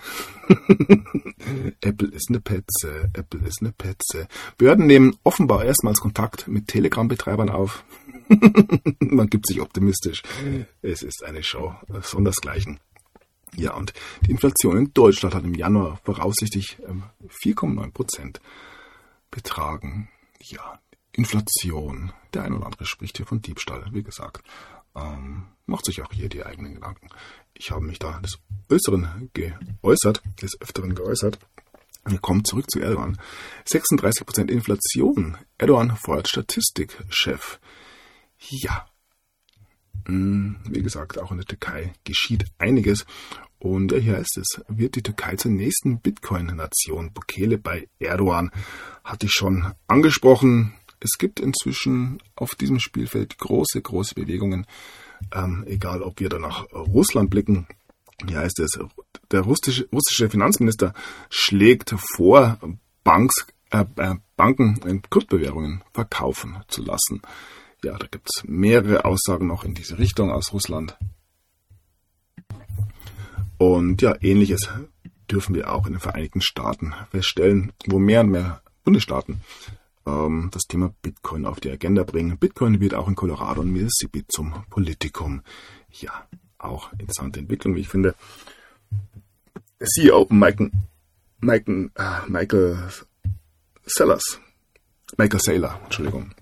*laughs* Apple ist eine Petze, Apple ist eine Petze. Behörden nehmen offenbar erstmals Kontakt mit Telegram-Betreibern auf. *laughs* Man gibt sich optimistisch. Es ist eine Show, sondersgleichen. Ja, und die Inflation in Deutschland hat im Januar voraussichtlich 4,9 ähm, Prozent betragen. Ja, Inflation. Der ein oder andere spricht hier von Diebstahl, wie gesagt. Ähm, macht sich auch hier die eigenen Gedanken. Ich habe mich da des Öfteren geäußert, des Öfteren geäußert. Wir kommen zurück zu Erdogan. 36% Inflation. Erdogan feuert Statistikchef. Ja. Hm, wie gesagt, auch in der Türkei geschieht einiges. Und hier heißt es, wird die Türkei zur nächsten Bitcoin-Nation. Bukele bei Erdogan hatte ich schon angesprochen. Es gibt inzwischen auf diesem Spielfeld große, große Bewegungen ähm, egal ob wir da nach Russland blicken, wie heißt es, der russische, russische Finanzminister schlägt vor, Banks, äh, äh, Banken in Kryptowährungen verkaufen zu lassen. Ja, da gibt es mehrere Aussagen noch in diese Richtung aus Russland. Und ja, ähnliches dürfen wir auch in den Vereinigten Staaten feststellen, wo mehr und mehr Bundesstaaten ähm, das Thema Bitcoin auf die Agenda bringen. Bitcoin wird auch in Colorado und Mississippi zum Politikum. Ja, auch interessante Entwicklung, wie ich finde. Der CEO Michael, Michael, äh, Michael Sellers, Michael Saylor, Entschuldigung,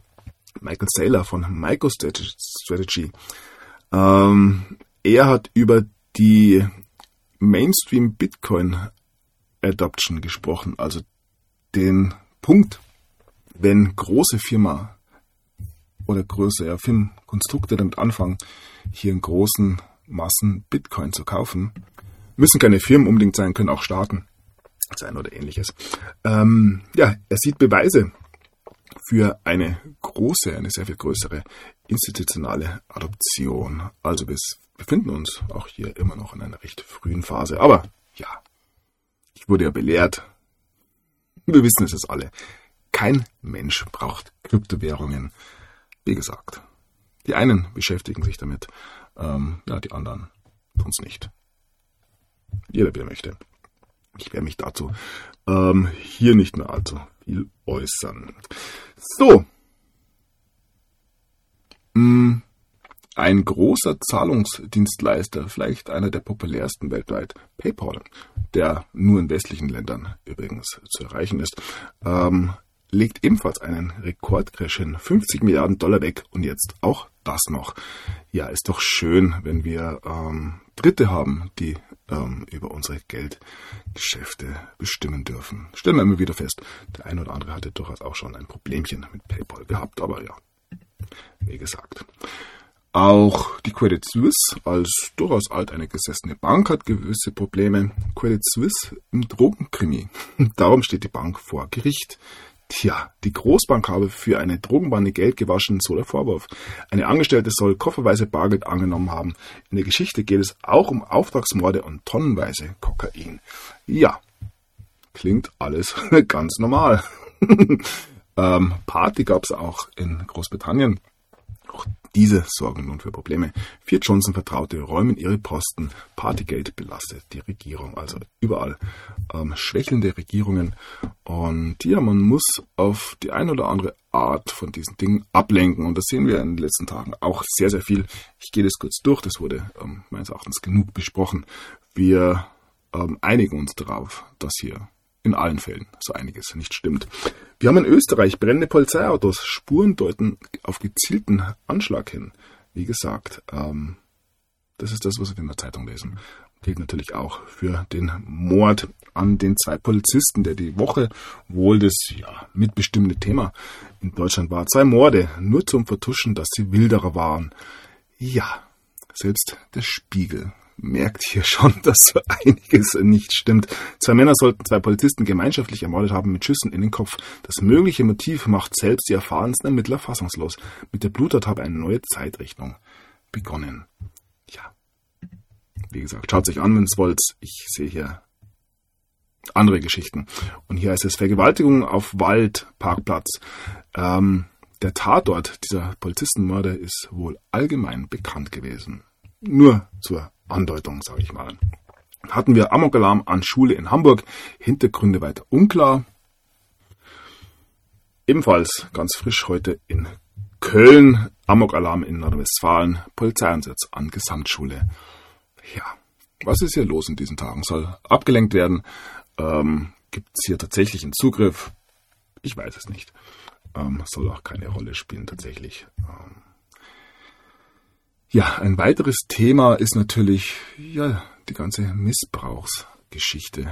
Michael Saylor von MicroStrategy, ähm, er hat über die Mainstream Bitcoin Adoption gesprochen, also den Punkt, wenn große Firma oder größere Firmenkonstrukte damit anfangen, hier in großen Massen Bitcoin zu kaufen, müssen keine Firmen unbedingt sein, können auch Staaten sein oder ähnliches. Ähm, ja, er sieht Beweise für eine große, eine sehr viel größere institutionale Adoption. Also wir befinden uns auch hier immer noch in einer recht frühen Phase. Aber ja, Ich wurde ja belehrt. Wir wissen es jetzt alle. Kein Mensch braucht Kryptowährungen. Wie gesagt, die einen beschäftigen sich damit, ähm, ja, die anderen tun es nicht. Jeder, wer möchte. Ich werde mich dazu ähm, hier nicht mehr allzu viel äußern. So. Hm, ein großer Zahlungsdienstleister, vielleicht einer der populärsten weltweit, PayPal, der nur in westlichen Ländern übrigens zu erreichen ist, ähm, legt ebenfalls einen Rekordcrash hin. 50 Milliarden Dollar weg und jetzt auch das noch. Ja, ist doch schön, wenn wir ähm, Dritte haben, die ähm, über unsere Geldgeschäfte bestimmen dürfen. Stellen wir immer wieder fest, der eine oder andere hatte durchaus auch schon ein Problemchen mit PayPal gehabt, aber ja, wie gesagt. Auch die Credit Suisse als durchaus alt eine gesessene Bank hat gewisse Probleme. Credit Suisse im Drogenkrimi. *laughs* Darum steht die Bank vor Gericht. Tja, die Großbank habe für eine Drogenbande Geld gewaschen, so der Vorwurf. Eine Angestellte soll kofferweise Bargeld angenommen haben. In der Geschichte geht es auch um Auftragsmorde und tonnenweise Kokain. Ja, klingt alles *laughs* ganz normal. *laughs* ähm, Party gab es auch in Großbritannien. Diese sorgen nun für Probleme. Vier Johnson-Vertraute räumen ihre Posten. Partygate belastet die Regierung. Also überall ähm, schwächelnde Regierungen. Und ja, man muss auf die eine oder andere Art von diesen Dingen ablenken. Und das sehen wir in den letzten Tagen auch sehr, sehr viel. Ich gehe das kurz durch. Das wurde ähm, meines Erachtens genug besprochen. Wir ähm, einigen uns darauf, dass hier in allen Fällen so einiges nicht stimmt. Wir haben in Österreich brennende Polizeiautos. Spuren deuten auf gezielten Anschlag hin. Wie gesagt, ähm, das ist das, was wir in der Zeitung lesen. Gilt natürlich auch für den Mord an den zwei Polizisten, der die Woche wohl das ja, mitbestimmende Thema in Deutschland war. Zwei Morde, nur zum Vertuschen, dass sie Wilderer waren. Ja, selbst der Spiegel merkt hier schon, *laughs* dass so einiges nicht stimmt. Zwei Männer sollten zwei Polizisten gemeinschaftlich ermordet haben mit Schüssen in den Kopf. Das mögliche Motiv macht selbst die erfahrensten Ermittler fassungslos. Mit der Bluttat habe eine neue Zeitrechnung begonnen. Ja. Wie gesagt, schaut sich an, wenn es wollt. Ich sehe hier andere Geschichten. Und hier heißt es Vergewaltigung auf Waldparkplatz. Ähm, der Tatort dieser Polizistenmörder ist wohl allgemein bekannt gewesen. Nur zur Andeutung, sage ich mal. Hatten wir Amokalarm an Schule in Hamburg, Hintergründe weiter unklar. Ebenfalls ganz frisch heute in Köln, Amokalarm in Nordrhein-Westfalen, Polizeieinsatz an Gesamtschule. Ja, was ist hier los in diesen Tagen? Soll abgelenkt werden? Ähm, Gibt es hier tatsächlich einen Zugriff? Ich weiß es nicht. Ähm, soll auch keine Rolle spielen tatsächlich. Ähm, ja, ein weiteres Thema ist natürlich ja, die ganze Missbrauchsgeschichte,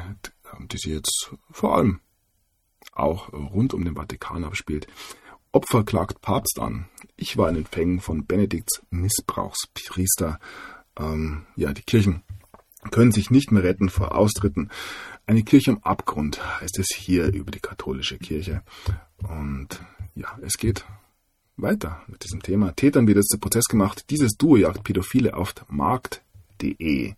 die sich jetzt vor allem auch rund um den Vatikan abspielt. Opfer klagt Papst an. Ich war in den Fängen von Benedikts Missbrauchspriester. Ähm, ja, die Kirchen können sich nicht mehr retten vor Austritten. Eine Kirche im Abgrund heißt es hier über die katholische Kirche. Und ja, es geht weiter mit diesem Thema. Tätern wird jetzt der Prozess gemacht. Dieses Duo jagt Pädophile auf markt.de.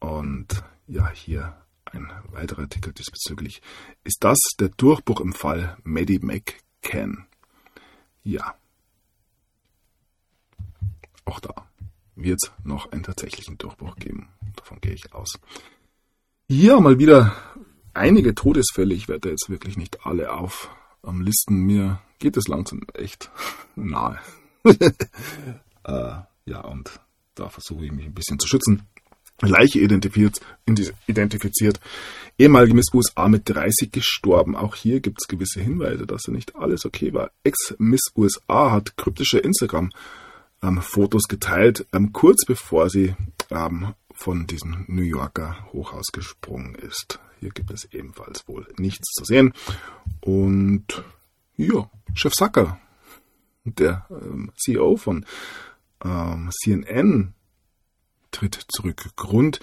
Und ja, hier ein weiterer Artikel diesbezüglich. Ist das der Durchbruch im Fall Maddie McCann? Ja. Auch da wird es noch einen tatsächlichen Durchbruch geben. Davon gehe ich aus. Hier mal wieder einige Todesfälle. Ich werde jetzt wirklich nicht alle auf am Listen. Mir geht es langsam echt *laughs* nahe. *laughs* äh, ja, und da versuche ich mich ein bisschen zu schützen. Leiche identifiziert, identifiziert. Ehemalige Miss USA mit 30 gestorben. Auch hier gibt es gewisse Hinweise, dass ja nicht alles okay war. Ex-Miss USA hat kryptische Instagram-Fotos geteilt, ähm, kurz bevor sie ähm, von diesem New Yorker Hochhaus gesprungen ist. Hier gibt es ebenfalls wohl nichts zu sehen. Und ja, Chef Sacker, der ähm, CEO von ähm, CNN, tritt zurück. Grund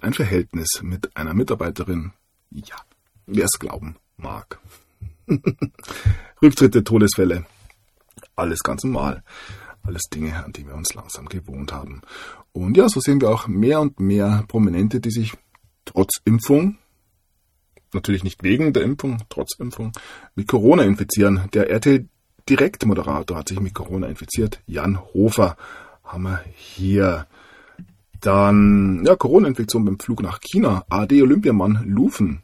ein Verhältnis mit einer Mitarbeiterin. Ja, wer es glauben mag. *laughs* Rücktritte, Todesfälle, alles ganz normal. Alles Dinge, an die wir uns langsam gewohnt haben. Und ja, so sehen wir auch mehr und mehr Prominente, die sich trotz Impfung natürlich nicht wegen der Impfung, trotz Impfung, mit Corona infizieren. Der RTL Direktmoderator hat sich mit Corona infiziert. Jan Hofer haben wir hier. Dann, ja, Corona-Infektion beim Flug nach China. AD-Olympiamann Lufen.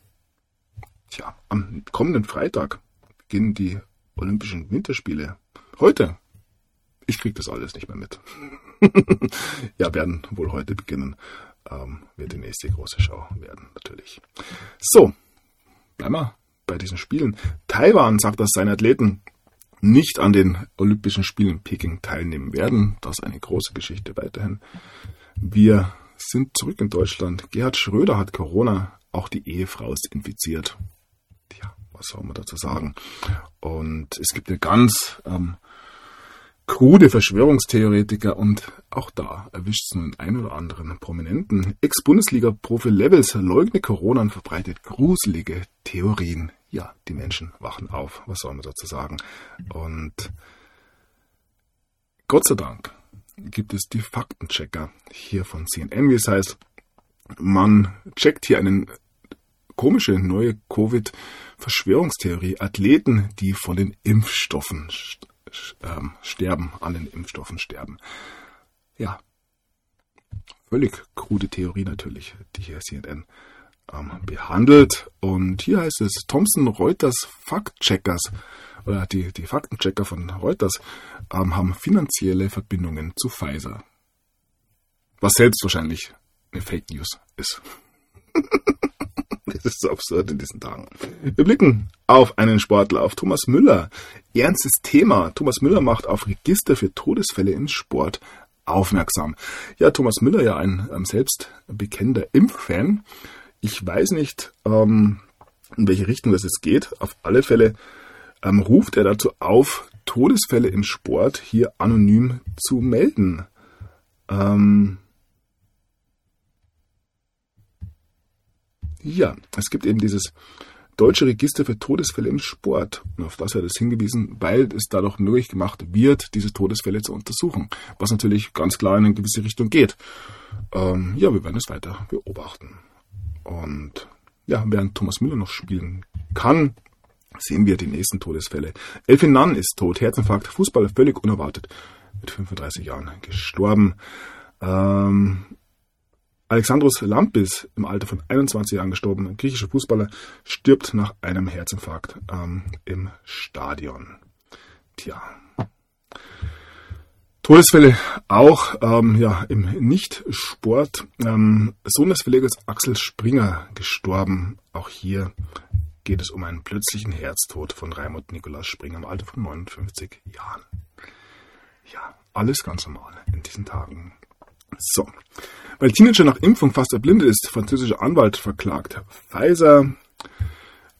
Tja, am kommenden Freitag beginnen die Olympischen Winterspiele. Heute. Ich krieg das alles nicht mehr mit. *laughs* ja, werden wohl heute beginnen. Ähm, wird die nächste große Show werden, natürlich. So, bleiben wir bei diesen Spielen. Taiwan sagt, dass seine Athleten nicht an den Olympischen Spielen in Peking teilnehmen werden. Das ist eine große Geschichte weiterhin. Wir sind zurück in Deutschland. Gerhard Schröder hat Corona, auch die Ehefrau ist infiziert. Tja, was soll man dazu sagen? Und es gibt eine ganz ähm, krude Verschwörungstheoretiker und auch da erwischt es nun einen oder anderen Prominenten. Ex-Bundesliga-Profi Levels leugne Corona und verbreitet gruselige Theorien. Ja, die Menschen wachen auf. Was soll man dazu sagen? Und Gott sei Dank gibt es die Faktenchecker hier von CNN, wie es heißt. Man checkt hier eine komische neue Covid-Verschwörungstheorie. Athleten, die von den Impfstoffen ähm, sterben, an den Impfstoffen sterben. Ja, völlig krude Theorie natürlich, die hier CNN ähm, behandelt. Und hier heißt es, Thomson Reuters Faktcheckers oder die, die Faktenchecker von Reuters ähm, haben finanzielle Verbindungen zu Pfizer. Was selbst wahrscheinlich eine Fake News ist. *laughs* *laughs* das ist so absurd in diesen Tagen. Wir blicken auf einen Sportler, auf Thomas Müller. Ernstes Thema. Thomas Müller macht auf Register für Todesfälle im Sport aufmerksam. Ja, Thomas Müller, ja ein ähm, selbst bekennender Impffan. Ich weiß nicht, ähm, in welche Richtung das jetzt geht. Auf alle Fälle ähm, ruft er dazu auf, Todesfälle im Sport hier anonym zu melden. Ähm ja, es gibt eben dieses Deutsche Register für Todesfälle im Sport. Und auf das hat es hingewiesen, weil es dadurch möglich gemacht wird, diese Todesfälle zu untersuchen. Was natürlich ganz klar in eine gewisse Richtung geht. Ähm, ja, wir werden es weiter beobachten. Und ja, während Thomas Müller noch spielen kann, sehen wir die nächsten Todesfälle. Elfin Nunn ist tot, Herzinfarkt, Fußballer völlig unerwartet, mit 35 Jahren gestorben. Ähm, Alexandros Lampis, im Alter von 21 Jahren gestorben, ein griechischer Fußballer, stirbt nach einem Herzinfarkt ähm, im Stadion. Tja. Todesfälle auch ähm, ja, im Nicht-Sport. Ähm, Sohn des Verlegers Axel Springer gestorben. Auch hier geht es um einen plötzlichen Herztod von Raimund Nikolaus Springer im Alter von 59 Jahren. Ja, alles ganz normal in diesen Tagen. So. Weil Teenager nach Impfung fast erblindet ist, französischer Anwalt verklagt. Pfizer.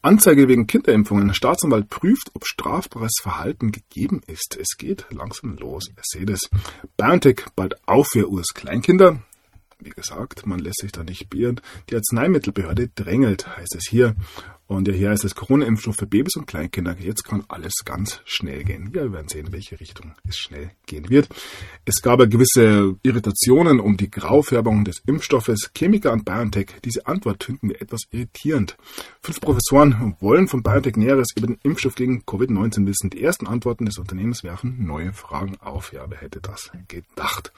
Anzeige wegen Kinderimpfungen. Staatsanwalt prüft, ob strafbares Verhalten gegeben ist. Es geht langsam los. Ihr seht es. BioNTech bald Aufwehr-Urs Kleinkinder. Wie gesagt, man lässt sich da nicht beirren. Die Arzneimittelbehörde drängelt, heißt es hier. Und ja, hier heißt es Corona-Impfstoff für Babys und Kleinkinder. Jetzt kann alles ganz schnell gehen. Ja, wir werden sehen, in welche Richtung es schnell gehen wird. Es gab gewisse Irritationen um die Graufärbung des Impfstoffes. Chemiker und BioNTech, diese Antwort finden wir etwas irritierend. Fünf Professoren wollen von BioNTech Näheres über den Impfstoff gegen Covid-19 wissen. Die ersten Antworten des Unternehmens werfen neue Fragen auf. Ja, wer hätte das gedacht?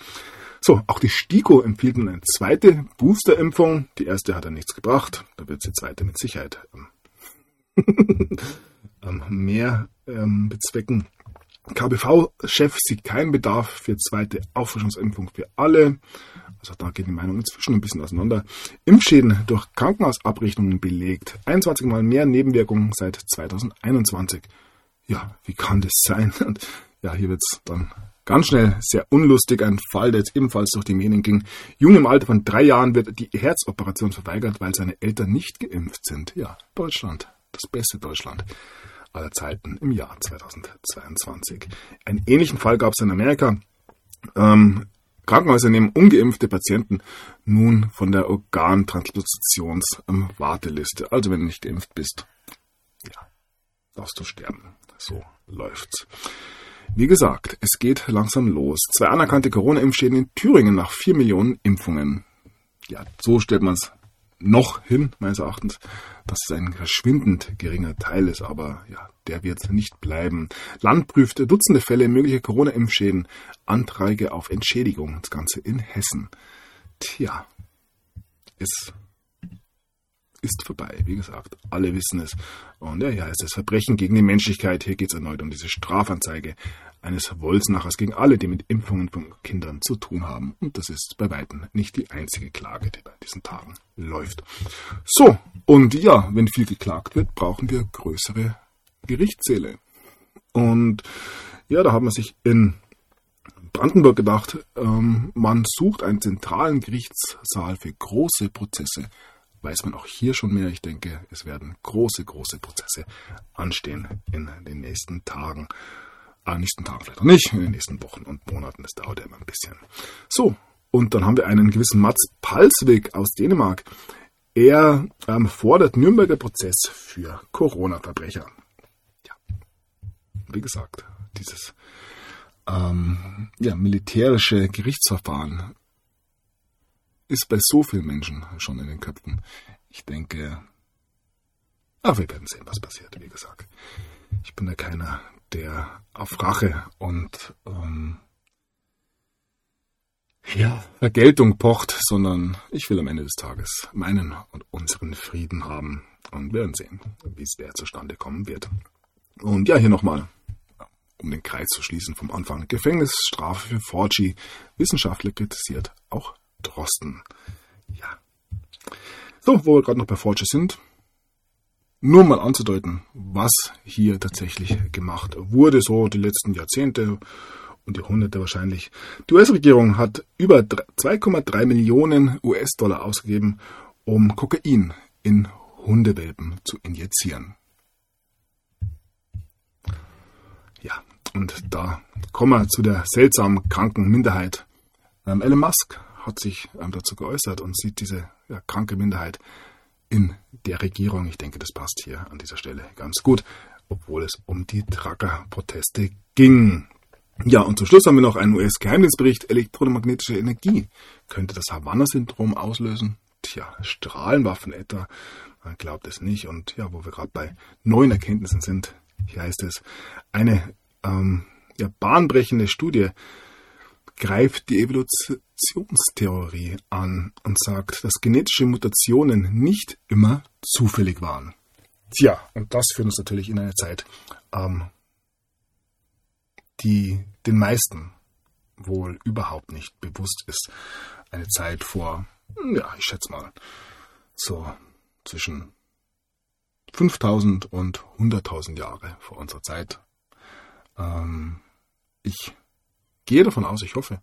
So, auch die STIKO empfiehlt nun eine zweite Boosterimpfung. Die erste hat ja nichts gebracht. Da wird die zweite mit Sicherheit ähm, *laughs* ähm, mehr ähm, bezwecken. KBV-Chef sieht keinen Bedarf für zweite Auffrischungsimpfung für alle. Also da geht die Meinung inzwischen ein bisschen auseinander. Impfschäden durch Krankenhausabrechnungen belegt. 21 Mal mehr Nebenwirkungen seit 2021. Ja, wie kann das sein? *laughs* Ja, hier wird es dann ganz schnell sehr unlustig. Ein Fall, der jetzt ebenfalls durch die Medien ging. Jung im Alter von drei Jahren wird die Herzoperation verweigert, weil seine Eltern nicht geimpft sind. Ja, Deutschland das beste Deutschland aller Zeiten im Jahr 2022. Einen ähnlichen Fall gab es in Amerika. Ähm, Krankenhäuser nehmen ungeimpfte Patienten nun von der Organtransplantations-Warteliste. Also wenn du nicht geimpft bist, ja, darfst du sterben. So läuft's. Wie gesagt, es geht langsam los. Zwei anerkannte Corona-Impfschäden in Thüringen nach vier Millionen Impfungen. Ja, so stellt man es noch hin, meines Erachtens, dass es ein verschwindend geringer Teil ist, aber ja, der wird nicht bleiben. Land prüft Dutzende Fälle möglicher Corona-Impfschäden, Anträge auf Entschädigung, das Ganze in Hessen. Tja, ist ist vorbei. Wie gesagt, alle wissen es. Und ja, ja, es ist das Verbrechen gegen die Menschlichkeit. Hier geht es erneut um diese Strafanzeige eines Wolfsnachers gegen alle, die mit Impfungen von Kindern zu tun haben. Und das ist bei weitem nicht die einzige Klage, die bei diesen Tagen läuft. So, und ja, wenn viel geklagt wird, brauchen wir größere Gerichtssäle. Und ja, da haben wir sich in Brandenburg gedacht, ähm, man sucht einen zentralen Gerichtssaal für große Prozesse weiß man auch hier schon mehr. Ich denke, es werden große, große Prozesse anstehen in den nächsten Tagen. Ah, nächsten Tagen vielleicht noch nicht, in den nächsten Wochen und Monaten. Das dauert ja immer ein bisschen. So, und dann haben wir einen gewissen Mats Palsvik aus Dänemark. Er ähm, fordert Nürnberger Prozess für Corona-Verbrecher. Ja, wie gesagt, dieses ähm, ja, militärische Gerichtsverfahren ist bei so vielen Menschen schon in den Köpfen. Ich denke, ach, wir werden sehen, was passiert, wie gesagt. Ich bin ja keiner, der auf Rache und ähm, ja, Vergeltung pocht, sondern ich will am Ende des Tages meinen und unseren Frieden haben und werden sehen, wie es der zustande kommen wird. Und ja, hier nochmal, um den Kreis zu schließen vom Anfang. Gefängnisstrafe für Forgy, Wissenschaftler kritisiert, auch Drosten. Ja. So, wo wir gerade noch bei Forge sind. Nur mal anzudeuten, was hier tatsächlich gemacht wurde, so die letzten Jahrzehnte und Jahrhunderte wahrscheinlich. Die US-Regierung hat über 2,3 Millionen US-Dollar ausgegeben, um Kokain in Hundewelpen zu injizieren. Ja, und da kommen wir zu der seltsamen kranken Minderheit. Ähm, Elon Musk hat sich ähm, dazu geäußert und sieht diese ja, kranke Minderheit in der Regierung. Ich denke, das passt hier an dieser Stelle ganz gut, obwohl es um die Trucker-Proteste ging. Ja, und zum Schluss haben wir noch einen US-Geheimdienstbericht. Elektromagnetische Energie könnte das Havanna-Syndrom auslösen. Tja, Strahlenwaffen etwa. Man glaubt es nicht. Und ja, wo wir gerade bei neuen Erkenntnissen sind, hier heißt es, eine ähm, ja, bahnbrechende Studie greift die Evolutionstheorie an und sagt, dass genetische Mutationen nicht immer zufällig waren. Tja, und das führt uns natürlich in eine Zeit, ähm, die den meisten wohl überhaupt nicht bewusst ist. Eine Zeit vor, ja, ich schätze mal, so zwischen 5000 und 100.000 Jahre vor unserer Zeit. Ähm, ich gehe davon aus, ich hoffe,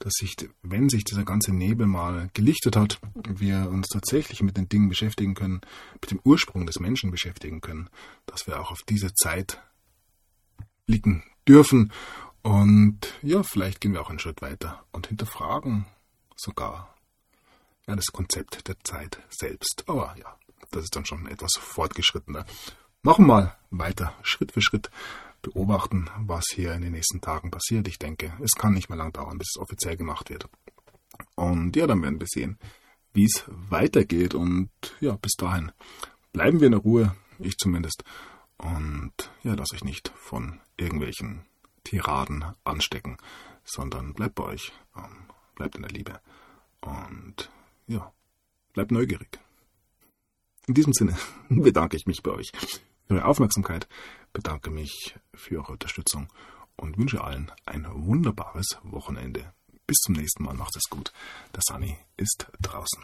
dass sich, wenn sich dieser ganze Nebel mal gelichtet hat, wir uns tatsächlich mit den Dingen beschäftigen können, mit dem Ursprung des Menschen beschäftigen können, dass wir auch auf diese Zeit blicken dürfen. Und ja, vielleicht gehen wir auch einen Schritt weiter und hinterfragen sogar ja, das Konzept der Zeit selbst. Aber ja, das ist dann schon etwas fortgeschrittener. Machen wir mal weiter, Schritt für Schritt beobachten, was hier in den nächsten Tagen passiert. Ich denke, es kann nicht mehr lang dauern, bis es offiziell gemacht wird. Und ja, dann werden wir sehen, wie es weitergeht. Und ja, bis dahin bleiben wir in der Ruhe, ich zumindest. Und ja, lasst euch nicht von irgendwelchen Tiraden anstecken, sondern bleibt bei euch, ähm, bleibt in der Liebe und ja, bleibt neugierig. In diesem Sinne *laughs* bedanke ich mich bei euch Ihre Aufmerksamkeit, bedanke mich für Eure Unterstützung und wünsche allen ein wunderbares Wochenende. Bis zum nächsten Mal, macht es gut. Der Sunny ist draußen.